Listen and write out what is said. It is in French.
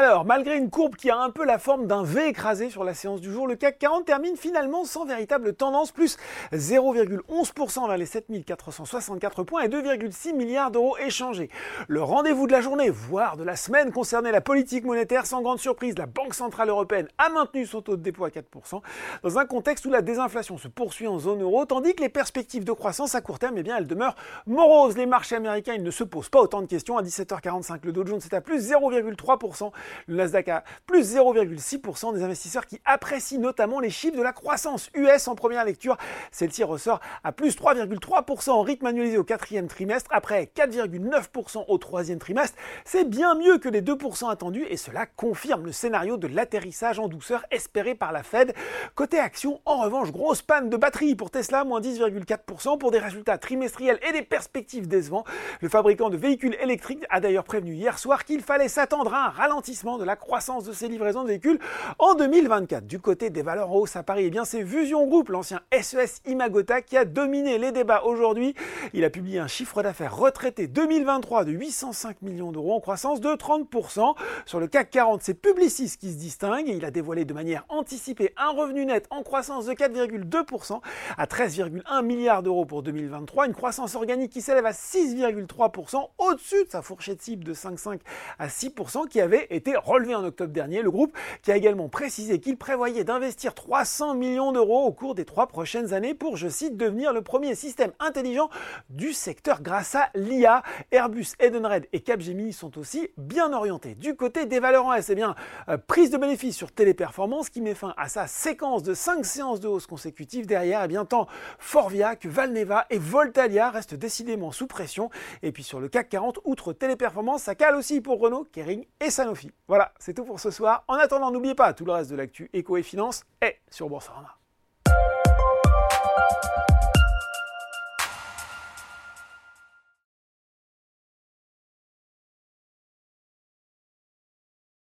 Alors, malgré une courbe qui a un peu la forme d'un V écrasé sur la séance du jour, le CAC 40 termine finalement sans véritable tendance, plus 0,11% vers les 7464 points et 2,6 milliards d'euros échangés. Le rendez-vous de la journée, voire de la semaine, concernait la politique monétaire. Sans grande surprise, la Banque Centrale Européenne a maintenu son taux de dépôt à 4%, dans un contexte où la désinflation se poursuit en zone euro, tandis que les perspectives de croissance à court terme, eh bien, elles demeurent moroses. Les marchés américains, ils ne se posent pas autant de questions. À 17h45, le Dow Jones est à plus 0,3%, le Nasdaq à plus 0,6%, des investisseurs qui apprécient notamment les chiffres de la croissance US en première lecture. Celle-ci ressort à plus 3,3% en rythme annualisé au quatrième trimestre, après 4,9% au troisième trimestre. C'est bien mieux que les 2% attendus et cela confirme le scénario de l'atterrissage en douceur espéré par la Fed. Côté action, en revanche, grosse panne de batterie pour Tesla, moins 10,4% pour des résultats trimestriels et des perspectives décevants. Le fabricant de véhicules électriques a d'ailleurs prévenu hier soir qu'il fallait s'attendre à un ralentissement de la croissance de ses livraisons de véhicules en 2024. Du côté des valeurs hausses à Paris, eh bien c'est Fusion Group, l'ancien SES Imagota, qui a dominé les débats aujourd'hui. Il a publié un chiffre d'affaires retraité 2023 de 805 millions d'euros en croissance de 30%. Sur le CAC 40, c'est Publicis qui se distingue il a dévoilé de manière anticipée un revenu net en croissance de 4,2% à 13,1 milliards d'euros pour 2023, une croissance organique qui s'élève à 6,3% au-dessus de sa fourchette cible de 5,5 à 6% qui avait été relevée en octobre dernier. Le groupe qui a également précisé qu'il prévoyait d'investir 300 millions d'euros au cours des trois prochaines années pour, je cite, devenir le premier système intelligent du secteur grâce à l'IA. Airbus, Edenred et Capgemini sont aussi bien orientés. Du côté des valeurs en S, eh bien, euh, prise de bénéfices sur Téléperformance qui met fin à sa séquence de 5 séances de hausse consécutives. Derrière, eh tant Forvia que Valneva et Voltalia restent décidément sous pression. Et puis sur le CAC 40, outre Téléperformance, ça cale aussi pour Renault, Kering et Sanofi. Voilà, c'est tout pour ce soir. En attendant, n'oubliez pas, tout le reste de l'actu éco et finance est sur Boursorama.